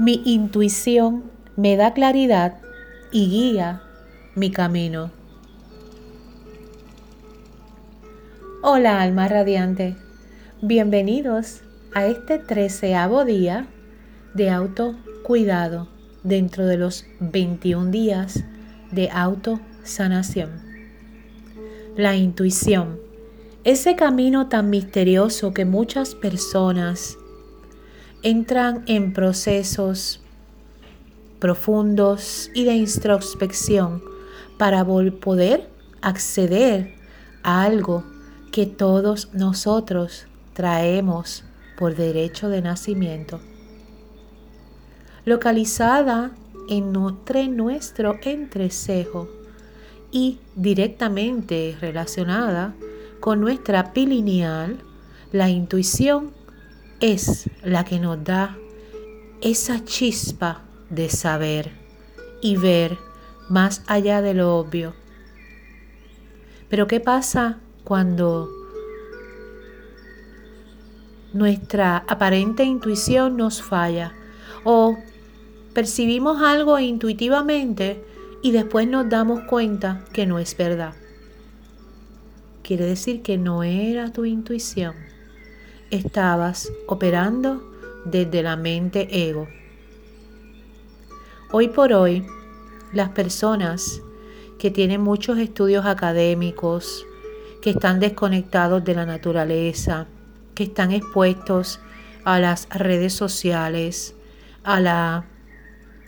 Mi intuición me da claridad y guía mi camino. Hola alma radiante, bienvenidos a este treceavo día de autocuidado dentro de los 21 días de autosanación. La intuición, ese camino tan misterioso que muchas personas entran en procesos profundos y de introspección para poder acceder a algo que todos nosotros traemos por derecho de nacimiento. Localizada entre nuestro entrecejo y directamente relacionada con nuestra pilineal, la intuición es la que nos da esa chispa de saber y ver más allá de lo obvio. Pero ¿qué pasa cuando nuestra aparente intuición nos falla o percibimos algo intuitivamente y después nos damos cuenta que no es verdad? Quiere decir que no era tu intuición estabas operando desde la mente ego. Hoy por hoy, las personas que tienen muchos estudios académicos, que están desconectados de la naturaleza, que están expuestos a las redes sociales, a la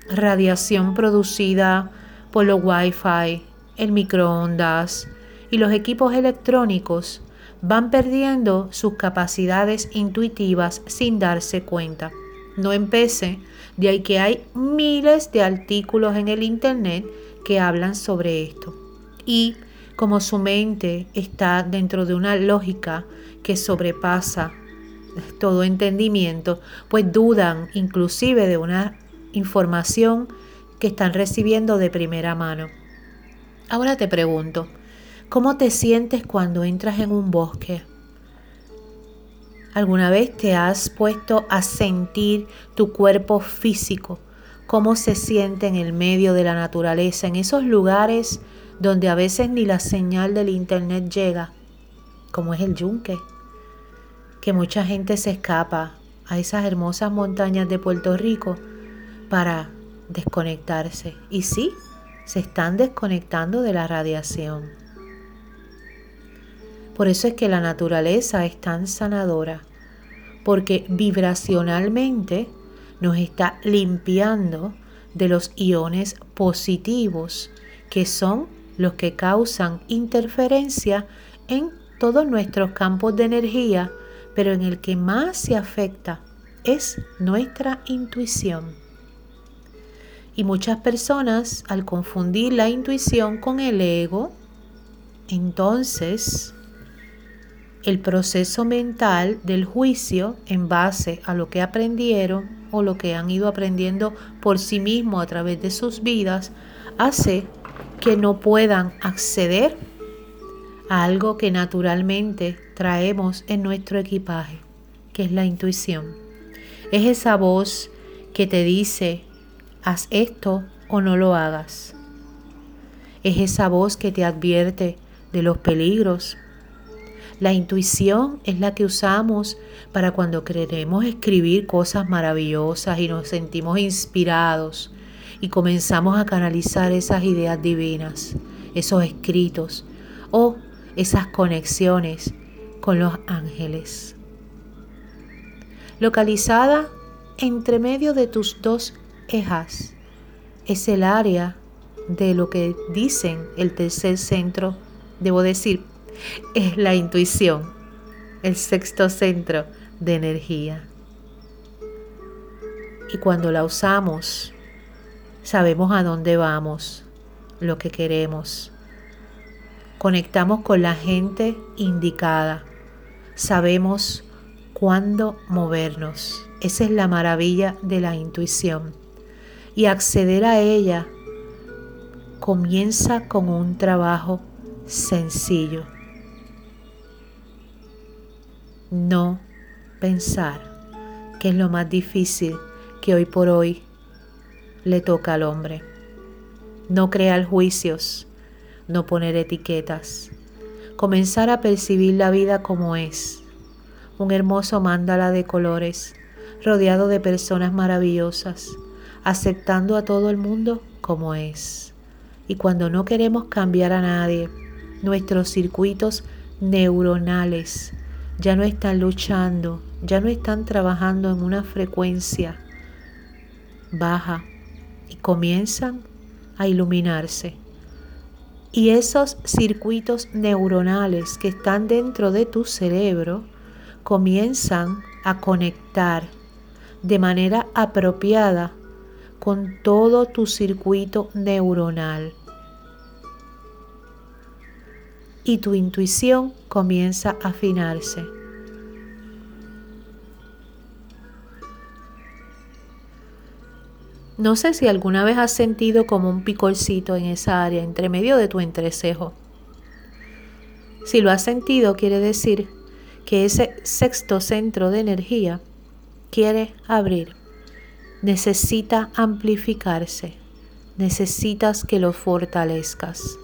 radiación producida por los wifi, el microondas y los equipos electrónicos, van perdiendo sus capacidades intuitivas sin darse cuenta. No empecé, de ahí que hay miles de artículos en el Internet que hablan sobre esto. Y como su mente está dentro de una lógica que sobrepasa todo entendimiento, pues dudan inclusive de una información que están recibiendo de primera mano. Ahora te pregunto, ¿Cómo te sientes cuando entras en un bosque? ¿Alguna vez te has puesto a sentir tu cuerpo físico? ¿Cómo se siente en el medio de la naturaleza, en esos lugares donde a veces ni la señal del internet llega, como es el yunque? Que mucha gente se escapa a esas hermosas montañas de Puerto Rico para desconectarse. Y sí, se están desconectando de la radiación. Por eso es que la naturaleza es tan sanadora, porque vibracionalmente nos está limpiando de los iones positivos, que son los que causan interferencia en todos nuestros campos de energía, pero en el que más se afecta es nuestra intuición. Y muchas personas, al confundir la intuición con el ego, entonces el proceso mental del juicio en base a lo que aprendieron o lo que han ido aprendiendo por sí mismos a través de sus vidas hace que no puedan acceder a algo que naturalmente traemos en nuestro equipaje, que es la intuición. Es esa voz que te dice, haz esto o no lo hagas. Es esa voz que te advierte de los peligros, la intuición es la que usamos para cuando queremos escribir cosas maravillosas y nos sentimos inspirados y comenzamos a canalizar esas ideas divinas, esos escritos o esas conexiones con los ángeles. Localizada entre medio de tus dos ejas es el área de lo que dicen el tercer centro, debo decir, es la intuición, el sexto centro de energía. Y cuando la usamos, sabemos a dónde vamos, lo que queremos. Conectamos con la gente indicada. Sabemos cuándo movernos. Esa es la maravilla de la intuición. Y acceder a ella comienza con un trabajo sencillo no pensar, que es lo más difícil que hoy por hoy le toca al hombre. No crear juicios, no poner etiquetas, comenzar a percibir la vida como es. Un hermoso mándala de colores, rodeado de personas maravillosas, aceptando a todo el mundo como es. Y cuando no queremos cambiar a nadie, nuestros circuitos neuronales ya no están luchando, ya no están trabajando en una frecuencia baja y comienzan a iluminarse. Y esos circuitos neuronales que están dentro de tu cerebro comienzan a conectar de manera apropiada con todo tu circuito neuronal. Y tu intuición comienza a afinarse. No sé si alguna vez has sentido como un picorcito en esa área, entre medio de tu entrecejo. Si lo has sentido, quiere decir que ese sexto centro de energía quiere abrir, necesita amplificarse, necesitas que lo fortalezcas.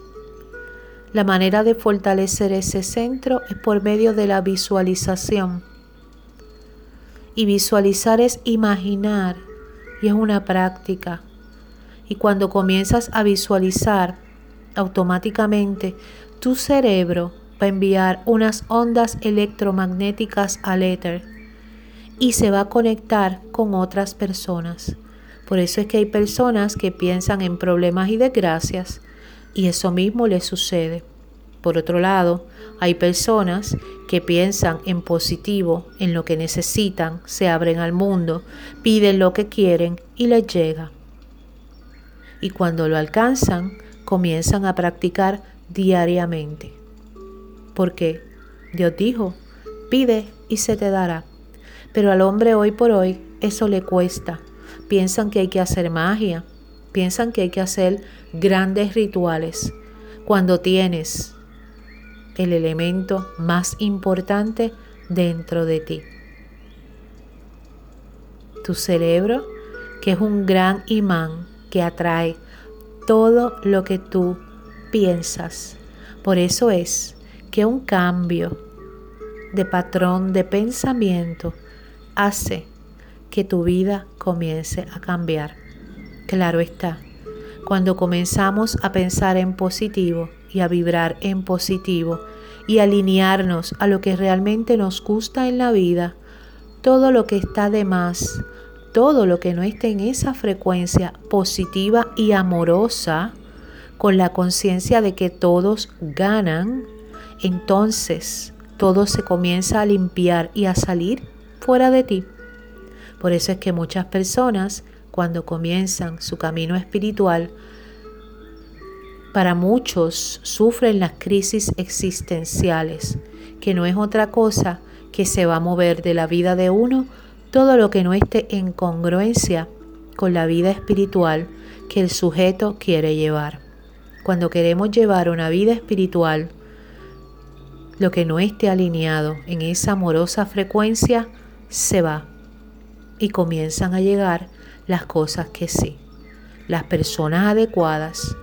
La manera de fortalecer ese centro es por medio de la visualización. Y visualizar es imaginar y es una práctica. Y cuando comienzas a visualizar, automáticamente tu cerebro va a enviar unas ondas electromagnéticas al éter y se va a conectar con otras personas. Por eso es que hay personas que piensan en problemas y desgracias y eso mismo les sucede. Por otro lado, hay personas que piensan en positivo, en lo que necesitan, se abren al mundo, piden lo que quieren y les llega. Y cuando lo alcanzan, comienzan a practicar diariamente. Porque Dios dijo, pide y se te dará. Pero al hombre hoy por hoy eso le cuesta. Piensan que hay que hacer magia, piensan que hay que hacer grandes rituales. Cuando tienes el elemento más importante dentro de ti. Tu cerebro, que es un gran imán que atrae todo lo que tú piensas. Por eso es que un cambio de patrón de pensamiento hace que tu vida comience a cambiar. Claro está, cuando comenzamos a pensar en positivo, y a vibrar en positivo y alinearnos a lo que realmente nos gusta en la vida, todo lo que está de más, todo lo que no esté en esa frecuencia positiva y amorosa, con la conciencia de que todos ganan, entonces todo se comienza a limpiar y a salir fuera de ti. Por eso es que muchas personas, cuando comienzan su camino espiritual, para muchos sufren las crisis existenciales, que no es otra cosa que se va a mover de la vida de uno todo lo que no esté en congruencia con la vida espiritual que el sujeto quiere llevar. Cuando queremos llevar una vida espiritual, lo que no esté alineado en esa amorosa frecuencia se va y comienzan a llegar las cosas que sí, las personas adecuadas,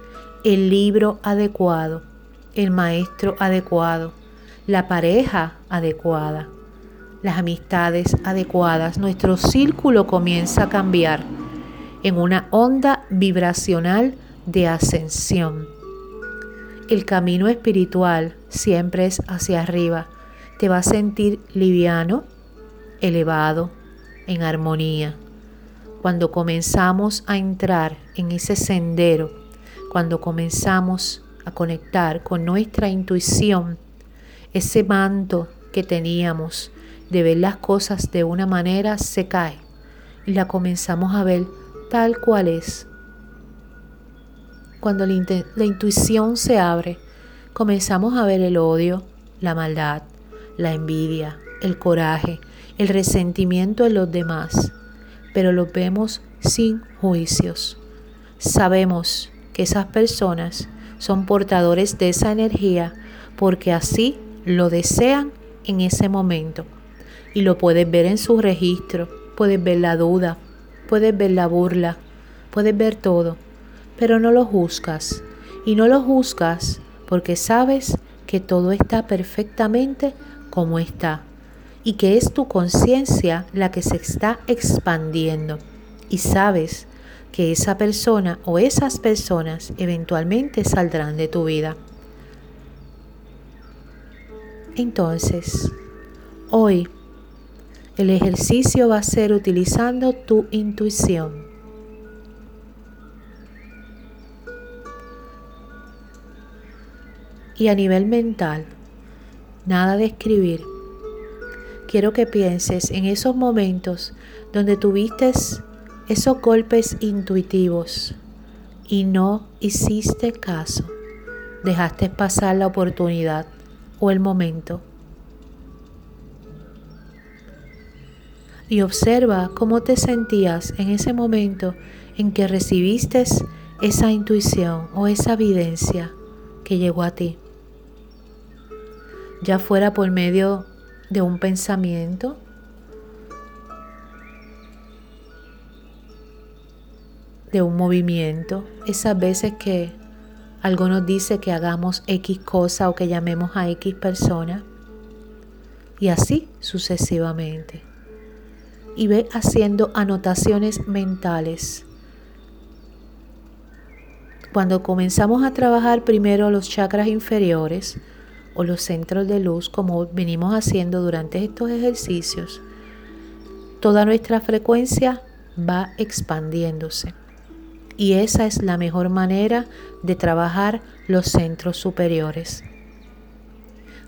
el libro adecuado, el maestro adecuado, la pareja adecuada, las amistades adecuadas. Nuestro círculo comienza a cambiar en una onda vibracional de ascensión. El camino espiritual siempre es hacia arriba. Te va a sentir liviano, elevado, en armonía. Cuando comenzamos a entrar en ese sendero cuando comenzamos a conectar con nuestra intuición, ese manto que teníamos de ver las cosas de una manera se cae y la comenzamos a ver tal cual es. Cuando la, intuición se abre, comenzamos a ver el odio, la maldad, la envidia, el coraje, el resentimiento en los demás, pero lo vemos sin juicios. Sabemos que esas personas son portadores de esa energía porque así lo desean en ese momento. Y lo puedes ver en su registro, puedes ver la duda, puedes ver la burla, puedes ver todo, pero no lo juzgas. Y no lo juzgas porque sabes que todo está perfectamente como está y que es tu conciencia la que se está expandiendo y sabes que esa persona o esas personas eventualmente saldrán de tu vida. Entonces, hoy el ejercicio va a ser utilizando tu intuición. Y a nivel mental, nada de escribir. Quiero que pienses en esos momentos donde tuviste esos golpes intuitivos y no hiciste caso. Dejaste pasar la oportunidad o el momento. Y observa cómo te sentías en ese momento en que recibiste esa intuición o esa evidencia que llegó a ti. Ya fuera por medio de un pensamiento, de un movimiento, esas veces que algo nos dice que hagamos X cosa o que llamemos a X persona, y así sucesivamente. Y ve haciendo anotaciones mentales. Cuando comenzamos a trabajar primero los chakras inferiores o los centros de luz, como venimos haciendo durante estos ejercicios, toda nuestra frecuencia va expandiéndose. Y esa es la mejor manera de trabajar los centros superiores.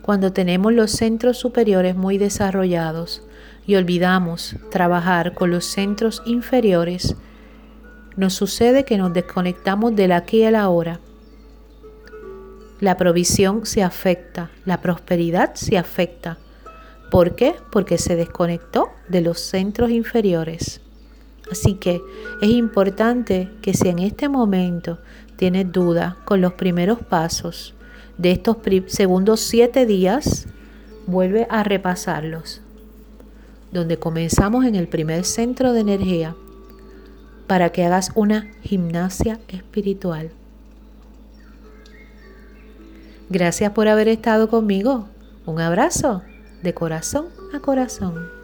Cuando tenemos los centros superiores muy desarrollados y olvidamos trabajar con los centros inferiores, nos sucede que nos desconectamos del aquí y el ahora. La provisión se afecta, la prosperidad se afecta. ¿Por qué? Porque se desconectó de los centros inferiores. Así que es importante que si en este momento tienes duda con los primeros pasos de estos segundos siete días, vuelve a repasarlos, donde comenzamos en el primer centro de energía para que hagas una gimnasia espiritual. Gracias por haber estado conmigo. Un abrazo de corazón a corazón.